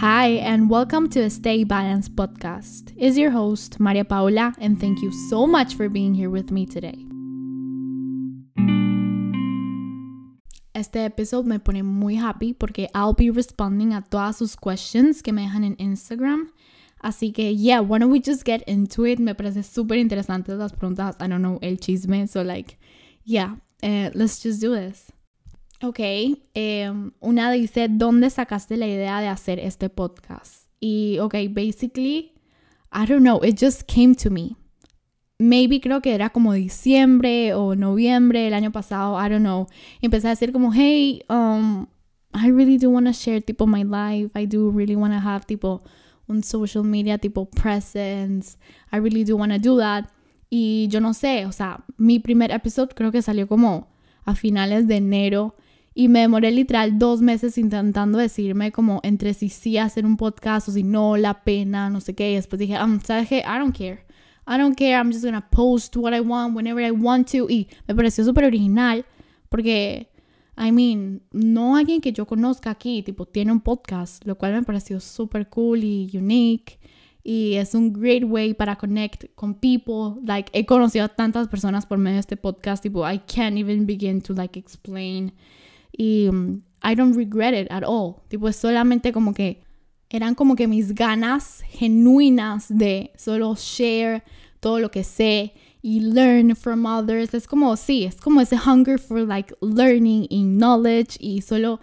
Hi, and welcome to Stay Balanced podcast. Is your host, Maria Paula, and thank you so much for being here with me today. Este episodio me pone muy happy porque I'll be responding a todas sus questions que me dejan en Instagram. Así que, yeah, why don't we just get into it? Me parece súper interesante las preguntas. I don't know, el chisme. So, like, yeah, uh, let's just do this. Ok, um, una dice, ¿dónde sacaste la idea de hacer este podcast? Y, ok, basically, I don't know, it just came to me. Maybe creo que era como diciembre o noviembre el año pasado, I don't know. empecé a decir como, hey, um, I really do want to share tipo my life. I do really want to have tipo un social media tipo presence. I really do want to do that. Y yo no sé, o sea, mi primer episodio creo que salió como a finales de enero y me demoré literal dos meses intentando decirme como entre si sí hacer un podcast o si no, la pena, no sé qué. Y después dije, um, ¿sabes qué? I don't care. I don't care. I'm just gonna post what I want whenever I want to. Y me pareció súper original porque, I mean, no alguien que yo conozca aquí, tipo, tiene un podcast, lo cual me pareció súper cool y unique. Y es un great way para connect con people. Like, he conocido a tantas personas por medio de este podcast. Tipo, I can't even begin to, like, explain y um, I don't regret it at all. Tipo, es solamente como que eran como que mis ganas genuinas de solo share todo lo que sé y learn from others. Es como, sí, es como ese hunger for like learning and knowledge y solo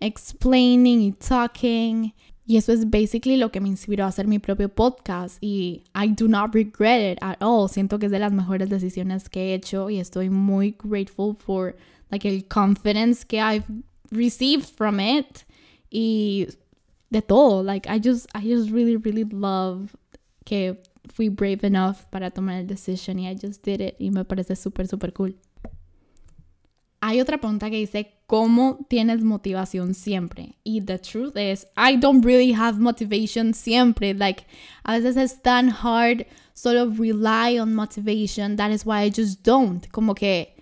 explaining y talking. Y eso es basically lo que me inspiró a hacer mi propio podcast y I do not regret it at all. Siento que es de las mejores decisiones que he hecho y estoy muy grateful for like el confidence que I've received from it y de todo. Like I just I just really really love que fui brave enough para tomar el decision y I just did it y me parece súper súper cool. Hay otra pregunta que dice, ¿cómo tienes motivación siempre? Y the truth is, I don't really have motivation siempre. Like, a veces es tan hard solo rely on motivation. That is why I just don't. Como que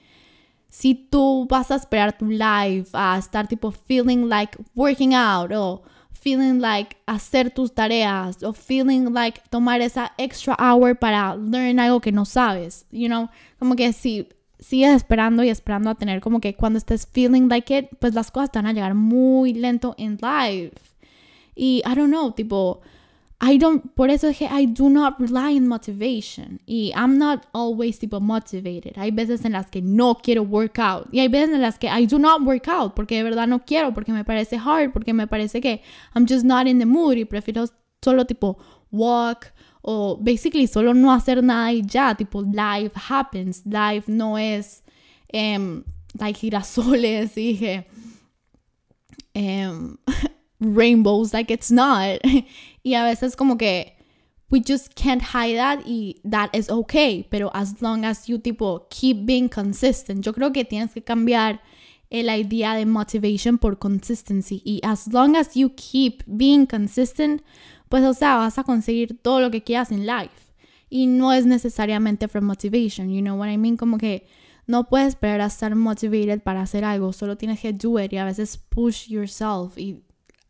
si tú vas a esperar tu life a estar tipo feeling like working out o feeling like hacer tus tareas o feeling like tomar esa extra hour para learn algo que no sabes, you know, como que si sigues esperando y esperando a tener como que cuando estés feeling like it, pues las cosas te van a llegar muy lento en life. Y I don't know, tipo, I don't, por eso dije, I do not rely on motivation. Y I'm not always tipo motivated. Hay veces en las que no quiero work out. Y hay veces en las que I do not work out porque de verdad no quiero, porque me parece hard, porque me parece que I'm just not in the mood y prefiero solo tipo walk o basically solo no hacer nada y ya, tipo life happens. Life no es um, like girasoles y dije um, rainbows, like it's not. Y a veces como que we just can't hide that y that is okay, pero as long as you tipo keep being consistent, yo creo que tienes que cambiar el idea de motivation por consistency y as long as you keep being consistent, pues o sea, vas a conseguir todo lo que quieras en life. Y no es necesariamente from motivation, you know what I mean? Como que no puedes esperar a estar motivated para hacer algo, solo tienes que do it y a veces push yourself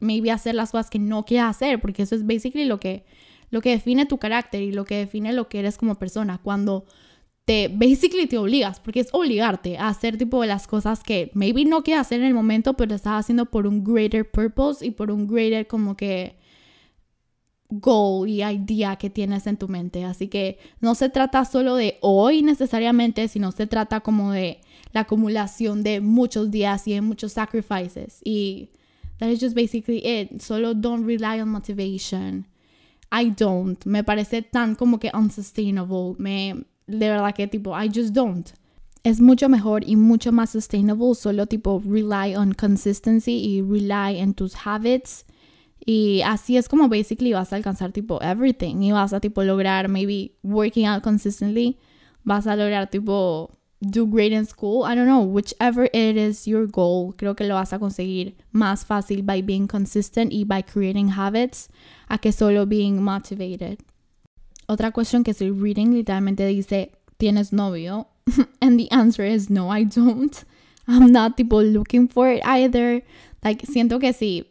maybe hacer las cosas que no quieres hacer, porque eso es basically lo que, lo que define tu carácter y lo que define lo que eres como persona. Cuando te, basically te obligas, porque es obligarte a hacer tipo las cosas que maybe no quieres hacer en el momento, pero estás haciendo por un greater purpose y por un greater como que goal y idea que tienes en tu mente. Así que no se trata solo de hoy necesariamente, sino se trata como de la acumulación de muchos días y de muchos sacrifices. Y That is just basically it. Solo don't rely on motivation. I don't. Me parece tan como que unsustainable. Me, de verdad que tipo, I just don't. Es mucho mejor y mucho más sustainable solo tipo rely on consistency y rely on tus habits. Y así es como basically vas a alcanzar tipo everything y vas a tipo lograr maybe working out consistently. Vas a lograr tipo do great in school. I don't know, whichever it is your goal, creo que lo vas a conseguir más fácil by being consistent y by creating habits a que solo being motivated. Otra cuestión que estoy reading literalmente dice, ¿tienes novio? and the answer is no, I don't. I'm not tipo looking for it either. Like, siento que sí.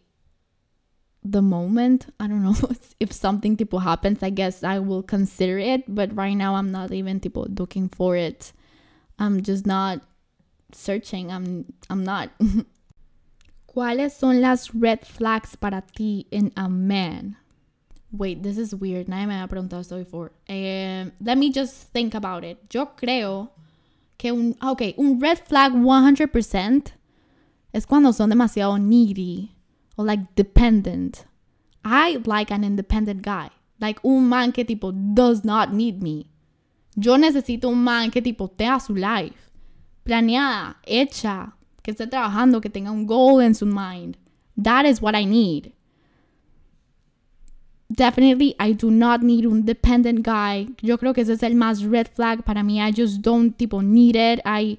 the moment. I don't know if something tipo happens, I guess I will consider it, but right now I'm not even tipo looking for it. I'm just not searching. I'm I'm not. ¿Cuáles son las red flags para ti in a man? Wait, this is weird. Nadie me ha preguntado esto before. Um, let me just think about it. Yo creo que un, ah, ok, un red flag 100% es cuando son demasiado needy or like dependent. I like an independent guy. Like un man que tipo does not need me. Yo necesito un man que tipo tenga su life planeada, hecha, que esté trabajando, que tenga un goal in su mind. That is what I need. Definitely, I do not need un dependent guy. Yo creo que ese es el más red flag para mí. I just don't tipo need it. I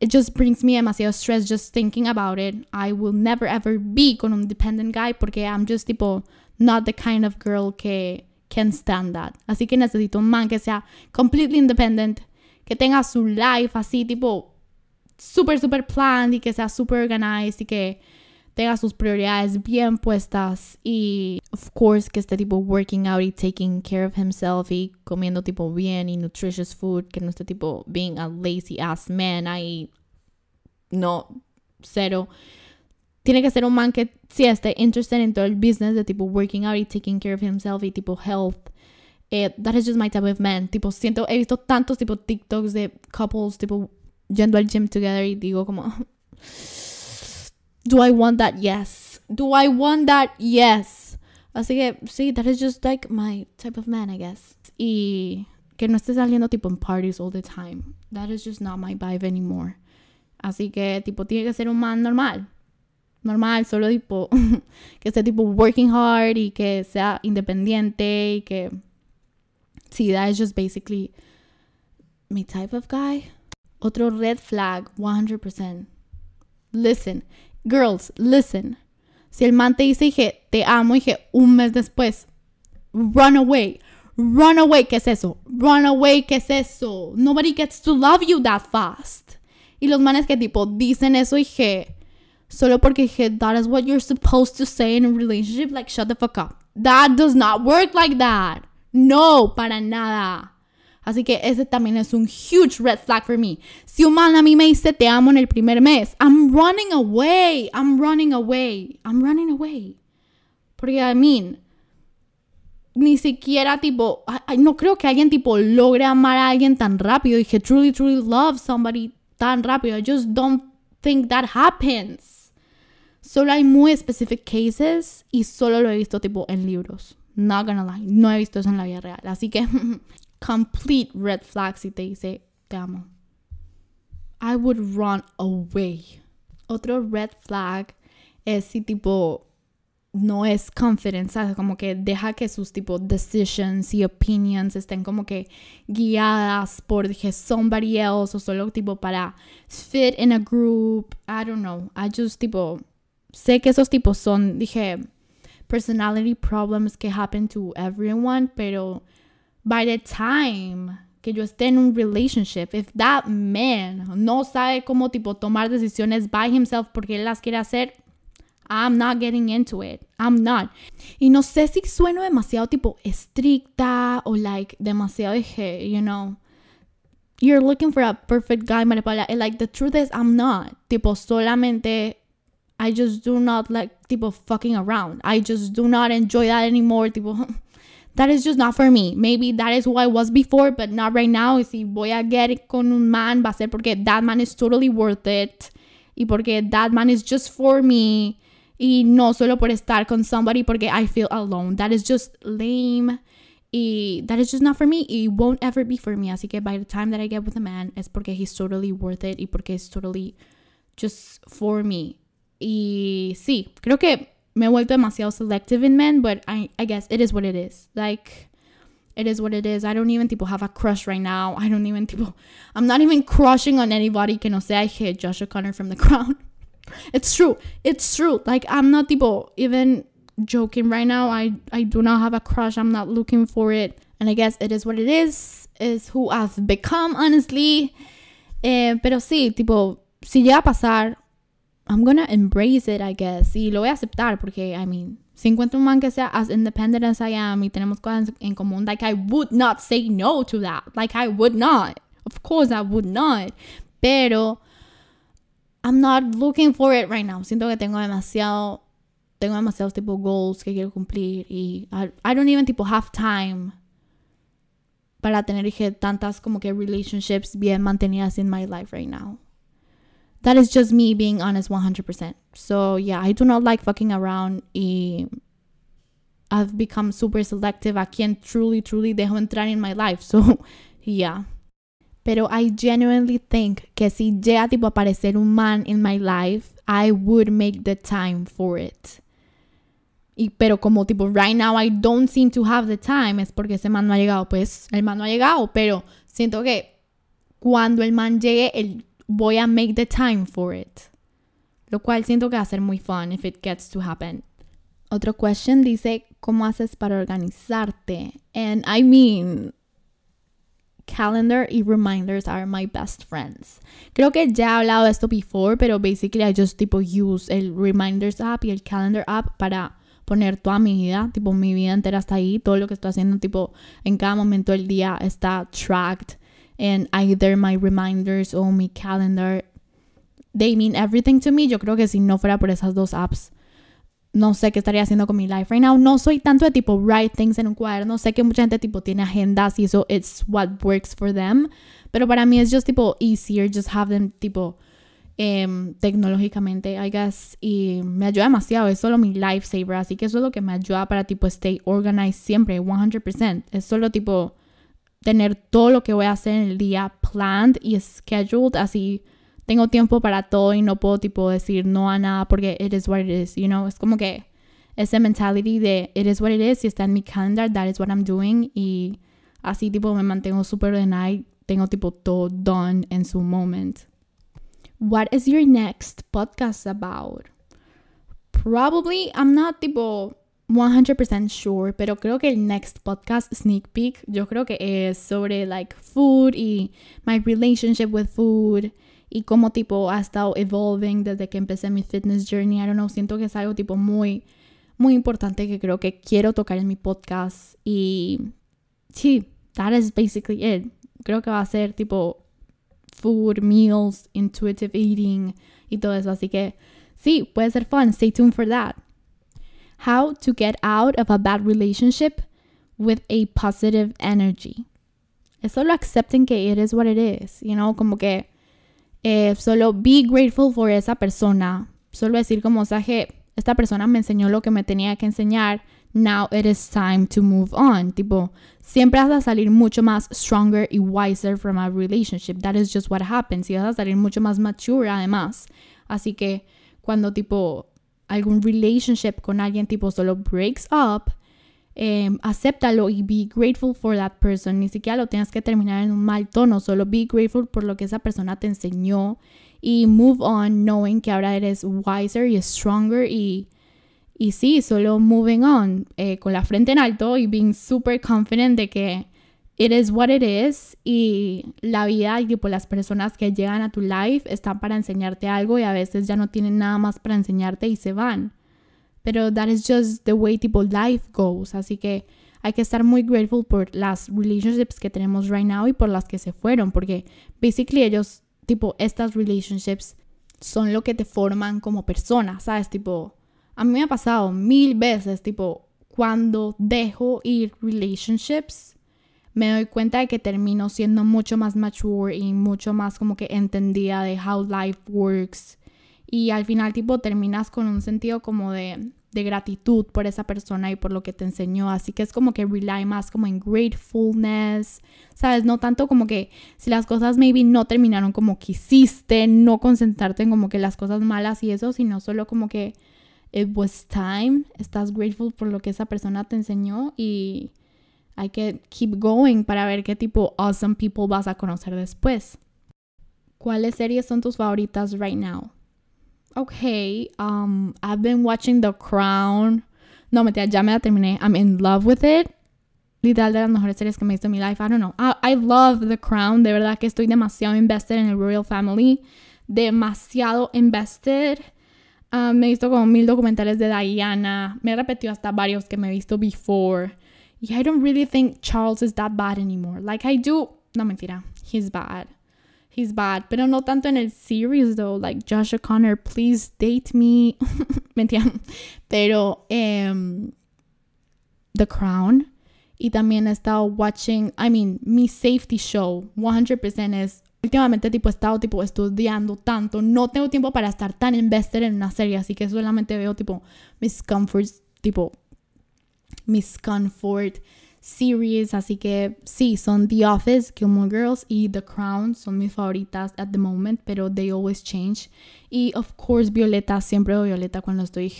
it just brings me demasiado stress just thinking about it. I will never ever be con un dependent guy porque I'm just tipo not the kind of girl que can stand that. Así que necesito un man que sea completely independent, que tenga su life así tipo super super planned y que sea super organized y que tenga sus prioridades bien puestas y of course que esté tipo working out y taking care of himself y comiendo tipo bien y nutritious food, que no esté tipo being a lazy ass man ahí no cero. Tiene que ser un man que sí esté interested en todo el business de tipo working out y taking care of himself y tipo health. Eh, that is just my type of man. Tipo, siento, he visto tantos tipo TikToks de couples tipo yendo al gym together y digo como Do I want that? Yes. Do I want that? Yes. Así que sí, that is just like my type of man, I guess. Y que no esté saliendo tipo en parties all the time. That is just not my vibe anymore. Así que tipo tiene que ser un man normal. Normal, solo tipo que esté tipo working hard y que sea independiente y que sí, that is just basically my type of guy. Otro red flag, 100%. Listen, Girls, listen. Si el man te dice, dije, te amo, dije, un mes después, run away. Run away, ¿qué es eso? Run away, ¿qué es eso? Nobody gets to love you that fast. Y los manes que tipo dicen eso, dije, solo porque dije, that is what you're supposed to say in a relationship, like, shut the fuck up. That does not work like that. No, para nada. Así que ese también es un huge red flag for me. Si un man a mí me dice te amo en el primer mes, I'm running away. I'm running away. I'm running away. Porque, I mean, ni siquiera tipo, no creo que alguien tipo logre amar a alguien tan rápido y que truly, truly love somebody tan rápido. I just don't think that happens. Solo hay muy specific cases y solo lo he visto tipo en libros. Not gonna lie, no he visto eso en la vida real. Así que complete red flag si te dice te amo. I would run away. Otro red flag es si tipo no es confident, ¿sabes? Como que deja que sus tipo decisions y opinions estén como que guiadas por dije somebody else o solo tipo para fit in a group. I don't know. I just tipo sé que esos tipos son dije personality problems que happen to everyone, pero by the time que yo esté en un relationship, if that man no sabe cómo tipo tomar decisiones by himself porque él las quiere hacer, I'm not getting into it. I'm not. Y no sé si sueno demasiado tipo estricta o like demasiado dije, you know, you're looking for a perfect guy, Maripala. And like the truth is I'm not. Tipo solamente I just do not like tipo fucking around. I just do not enjoy that anymore. Tipo that is just not for me. Maybe that is who I was before, but not right now. Y si voy a get con un man, va a ser porque that man is totally worth it. Y porque that man is just for me. Y no solo por estar con somebody porque I feel alone. That is just lame. Y that is just not for me. It won't ever be for me. Así que by the time that I get with a man, es porque he's totally worth it. Y porque es totally just for me. Y sí, creo que me he vuelto demasiado selective in men, but I, I guess it is what it is. Like, it is what it is. I don't even tipo have a crush right now. I don't even tipo, I'm not even crushing on anybody que no sea I hit Josh O'Connor from the crown. It's true. It's true. Like, I'm not tipo even joking right now. I, I do not have a crush. I'm not looking for it. And I guess it is what it is. Is who I've become, honestly. Eh, pero sí, tipo, si llega a pasar, I'm gonna embrace it, I guess. Y lo voy a aceptar porque, I mean, Si encuentro un man que sea as independent as I am y tenemos cosas en común, like I would not say no to that. Like I would not. Of course I would not. Pero I'm not looking for it right now. Siento que tengo demasiado tengo demasiados tipo goals que quiero cumplir y I, I don't even tipo have time para tener tantas como que relationships bien mantenidas in my life right now. That is just me being honest 100%. So yeah, I do not like fucking around y I've become super selective a quien truly, truly dejo entrar in my life. So yeah. Pero I genuinely think que si llega tipo aparecer un man in my life, I would make the time for it. Y, pero como tipo, right now I don't seem to have the time, es porque ese man no ha llegado. Pues el man no ha llegado, pero siento que cuando el man llegue, el, voy a make the time for it. Lo cual siento que va a ser muy fun if it gets to happen. Otro question dice, ¿cómo haces para organizarte? And I mean, calendar y reminders are my best friends. Creo que ya he hablado de esto before, pero basically I just tipo use el reminders app y el calendar app para poner toda mi vida, tipo mi vida entera está ahí, todo lo que estoy haciendo, tipo en cada momento del día está tracked en either my reminders o mi calendar. They mean everything to me. Yo creo que si no fuera por esas dos apps, no sé qué estaría haciendo con mi life right now. No soy tanto de tipo write things en un cuaderno. Sé que mucha gente tipo tiene agendas y eso it's what works for them. Pero para mí es just tipo easier just have them tipo Em, tecnológicamente, I guess, y me ayuda demasiado, es solo mi lifesaver, así que eso es lo que me ayuda para tipo stay organized siempre, 100%, es solo tipo tener todo lo que voy a hacer en el día planned y scheduled, así tengo tiempo para todo y no puedo tipo decir no a nada porque it is what it is, you know, es como que ese mentality de it is what it is, si está en mi calendar, that is what I'm doing y así tipo me mantengo súper ordenada y tengo tipo todo done en su moment. What is your next podcast about? Probably, I'm not tipo 100% sure, pero creo que el next podcast sneak peek, yo creo que es sobre like food y my relationship with food y cómo tipo ha estado evolving desde que empecé mi fitness journey. I don't know, siento que es algo tipo muy, muy importante que creo que quiero tocar en mi podcast y sí, that is basically it. Creo que va a ser tipo food, meals, intuitive eating y todo eso. Así que sí, puede ser fun. Stay tuned for that. How to get out of a bad relationship with a positive energy. Es solo accepting que it is what it is, you know, como que eh, solo be grateful for esa persona. Solo decir como, o esta persona me enseñó lo que me tenía que enseñar now it is time to move on. Tipo, siempre vas a salir mucho más stronger y wiser from a relationship. That is just what happens. Y vas a salir mucho más mature además. Así que cuando tipo algún relationship con alguien tipo solo breaks up, eh, acéptalo y be grateful for that person. Ni siquiera lo tienes que terminar en un mal tono, solo be grateful por lo que esa persona te enseñó y move on knowing que ahora eres wiser y stronger y y sí, solo moving on, eh, con la frente en alto y being super confident de que it is what it is y la vida y tipo las personas que llegan a tu life están para enseñarte algo y a veces ya no tienen nada más para enseñarte y se van. Pero that is just the way tipo life goes, así que hay que estar muy grateful por las relationships que tenemos right now y por las que se fueron, porque basically ellos tipo estas relationships son lo que te forman como persona, ¿sabes? Tipo a mí me ha pasado mil veces, tipo, cuando dejo ir relationships, me doy cuenta de que termino siendo mucho más mature y mucho más como que entendida de how life works. Y al final, tipo, terminas con un sentido como de, de gratitud por esa persona y por lo que te enseñó. Así que es como que rely más como en gratefulness, ¿sabes? No tanto como que si las cosas maybe no terminaron como quisiste, no concentrarte en como que las cosas malas y eso, sino solo como que it was time, estás grateful por lo que esa persona te enseñó y hay que keep going para ver qué tipo awesome people vas a conocer después. ¿Cuáles series son tus favoritas right now? Okay, um, I've been watching The Crown. No, mentira, ya me la terminé. I'm in love with it. Literal de las mejores series que me he visto en mi life. I don't know. I, I love The Crown. De verdad que estoy demasiado invested en el Royal Family. Demasiado invested Ah, me he visto como mil documentales de Diana. Me he repetido hasta varios que me he visto before. Y I don't really think Charles is that bad anymore. Like I do. No mentira. He's bad. He's bad. Pero no tanto en el series though. Like Josh O'Connor, please date me. mentira. Pero um, The Crown. Y también he estado watching, I mean, mi safety show 100% es últimamente tipo he estado tipo estudiando tanto, no tengo tiempo para estar tan invested en una serie, así que solamente veo tipo mis comforts, tipo mis comfort series, así que sí, son The Office, Gilmore Girls y The Crown, son mis favoritas at the moment, pero they always change. Y of course Violeta, siempre veo Violeta cuando estoy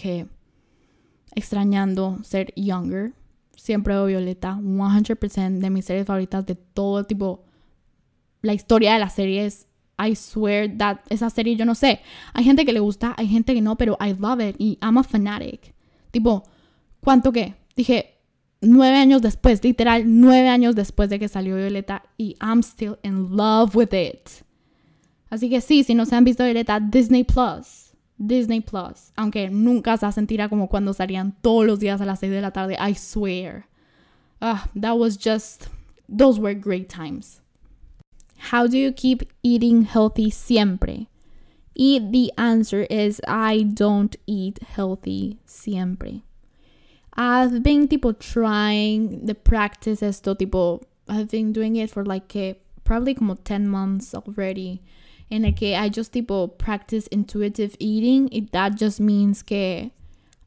extrañando ser younger. Siempre veo Violeta, 100% de mis series favoritas de todo tipo la historia de la serie es I swear that esa serie yo no sé. Hay gente que le gusta, hay gente que no, pero I love it y I'm a fanatic. Tipo, ¿cuánto qué? Dije, nueve años después, literal, nueve años después de que salió Violeta y I'm still in love with it. Así que sí, si no se han visto Violeta, Disney Plus. Disney Plus. Aunque nunca se sentirá como cuando salían todos los días a las seis de la tarde, I swear. Ah, that was just, those were great times. How do you keep eating healthy siempre? Y the answer is I don't eat healthy siempre. I've been tipo trying the practice esto tipo I've been doing it for like probably como 10 months already. En el que I just tipo practice intuitive eating. It, that just means que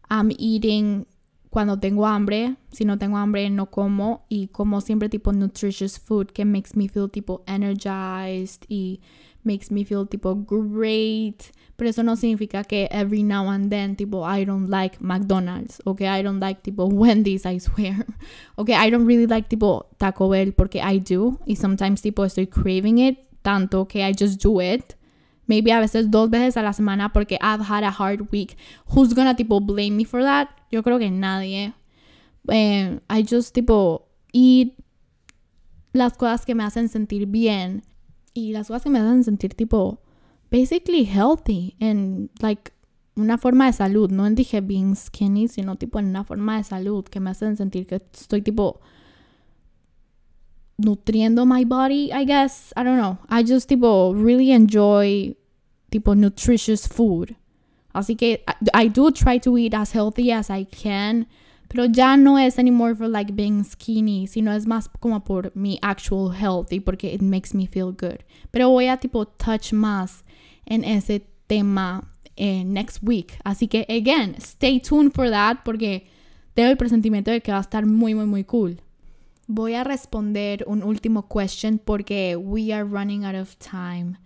I'm eating cuando tengo hambre, si no tengo hambre no como y como siempre tipo nutritious food que makes me feel tipo energized y makes me feel tipo great, pero eso no significa que every now and then tipo I don't like McDonald's, okay, I don't like tipo Wendy's, I swear. Okay, I don't really like tipo Taco Bell porque I do y sometimes tipo estoy craving it tanto que I just do it maybe a veces dos veces a la semana porque I've had a hard week. Who's gonna tipo blame me for that? Yo creo que nadie. Eh, I just tipo eat las cosas que me hacen sentir bien y las cosas que me hacen sentir tipo basically healthy en like una forma de salud, no en dije being skinny, sino tipo en una forma de salud que me hacen sentir que estoy tipo nutriendo my body, I guess. I don't know. I just tipo really enjoy tipo nutritious food. Así que I, do try to eat as healthy as I can, pero ya no es anymore for like being skinny, sino es más como por mi actual health y porque it makes me feel good. Pero voy a tipo touch más en ese tema eh, next week. Así que again, stay tuned for that porque tengo el presentimiento de que va a estar muy muy muy cool. Voy a responder un último question porque we are running out of time.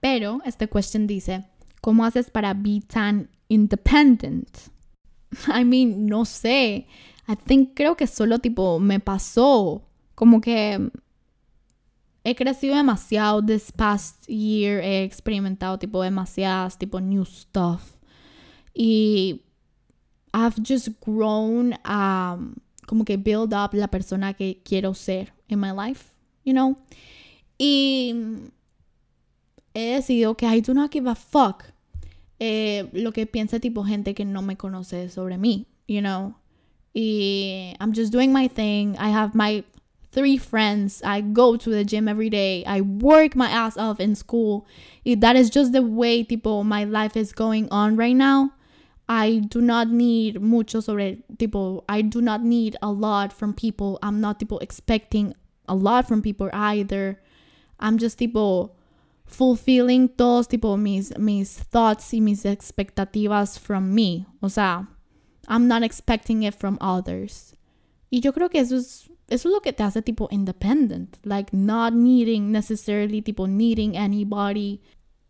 Pero este question dice, ¿cómo haces para be tan independent? I mean, no sé. I think creo que solo tipo me pasó. Como que he crecido demasiado this past year. He experimentado tipo demasiadas tipo new stuff. Y I've just grown um, como que build up la persona que quiero ser in my life, you know? Y he decidido que I do not give a fuck eh, lo que piensa tipo gente que no me conoce sobre mí, you know. Y I'm just doing my thing. I have my three friends. I go to the gym every day. I work my ass off in school. That is just the way tipo my life is going on right now. I do not need mucho sobre tipo I do not need a lot from people. I'm not tipo expecting a lot from people either. I'm just tipo fulfilling todos tipo mis, mis thoughts y mis expectativas from me. O sea, I'm not expecting it from others. Y yo creo que eso es, eso es lo que te hace tipo independent. Like not needing necessarily tipo needing anybody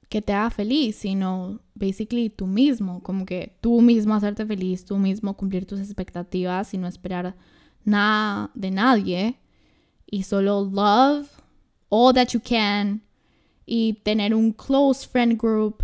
que te haga feliz, sino basically tú mismo, como que tú mismo hacerte feliz, tú mismo cumplir tus expectativas y no esperar nada de nadie. Y solo love all that you can y tener un close friend group.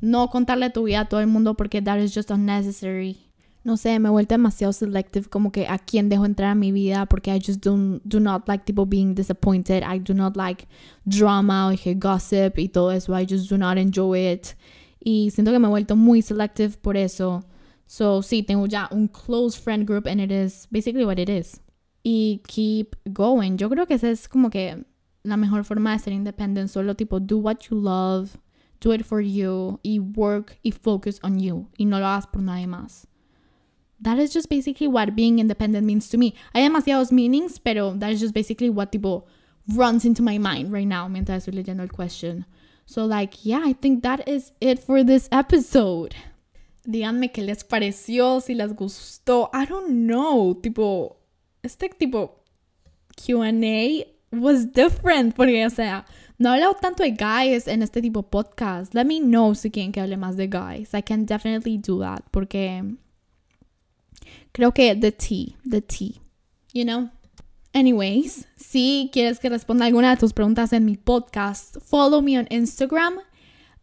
No contarle tu vida a todo el mundo porque that is just unnecessary. No sé, me he vuelto demasiado selective como que a quién dejo entrar a mi vida porque I just don't, do not like people being disappointed. I do not like drama o gossip y todo eso. I just do not enjoy it. Y siento que me he vuelto muy selective por eso. So, sí, tengo ya un close friend group and it is basically what it is. Y keep going. Yo creo que esa es como que la mejor forma de ser independent. Solo tipo, do what you love, do it for you, y work y focus on you. Y no lo hagas por nadie más. That is just basically what being independent means to me. Hay demasiados meanings, pero that is just basically what tipo runs into my mind right now mientras estoy leyendo el question. So, like, yeah, I think that is it for this episode. Díganme qué les pareció, si les gustó. I don't know. Tipo, este tipo QA was different. Porque, o sea, no he hablado tanto de guys en este tipo podcast. Let me know si quieren que hable más de guys. I can definitely do that. Porque creo que the tea, the tea, you know? Anyways, si quieres que responda alguna de tus preguntas en mi podcast, follow me on Instagram.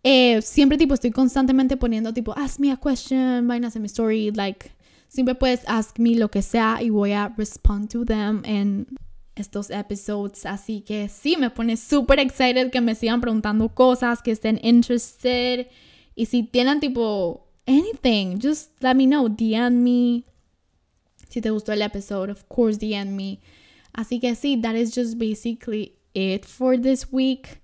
Eh, siempre tipo estoy constantemente poniendo tipo ask me a question, vainas en mi story, like siempre puedes ask me lo que sea y voy a respond to them en estos episodes. Así que sí, me pone súper excited que me sigan preguntando cosas, que estén interested. Y si tienen tipo anything, just let me know, DM me. Si te gustó el episodio, of course, DM me. Así que sí, that is just basically it for this week.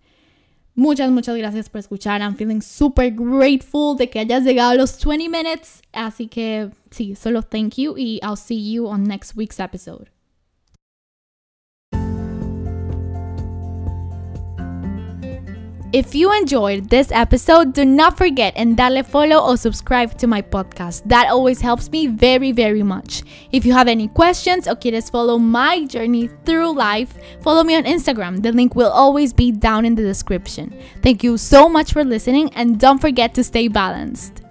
Muchas, muchas gracias por escuchar. I'm feeling super grateful de que hayas llegado a los 20 minutes. Así que sí, solo thank you y I'll see you on next week's episode. If you enjoyed this episode, do not forget and dale follow or subscribe to my podcast. That always helps me very, very much. If you have any questions or quieres follow my journey through life, follow me on Instagram. The link will always be down in the description. Thank you so much for listening and don't forget to stay balanced.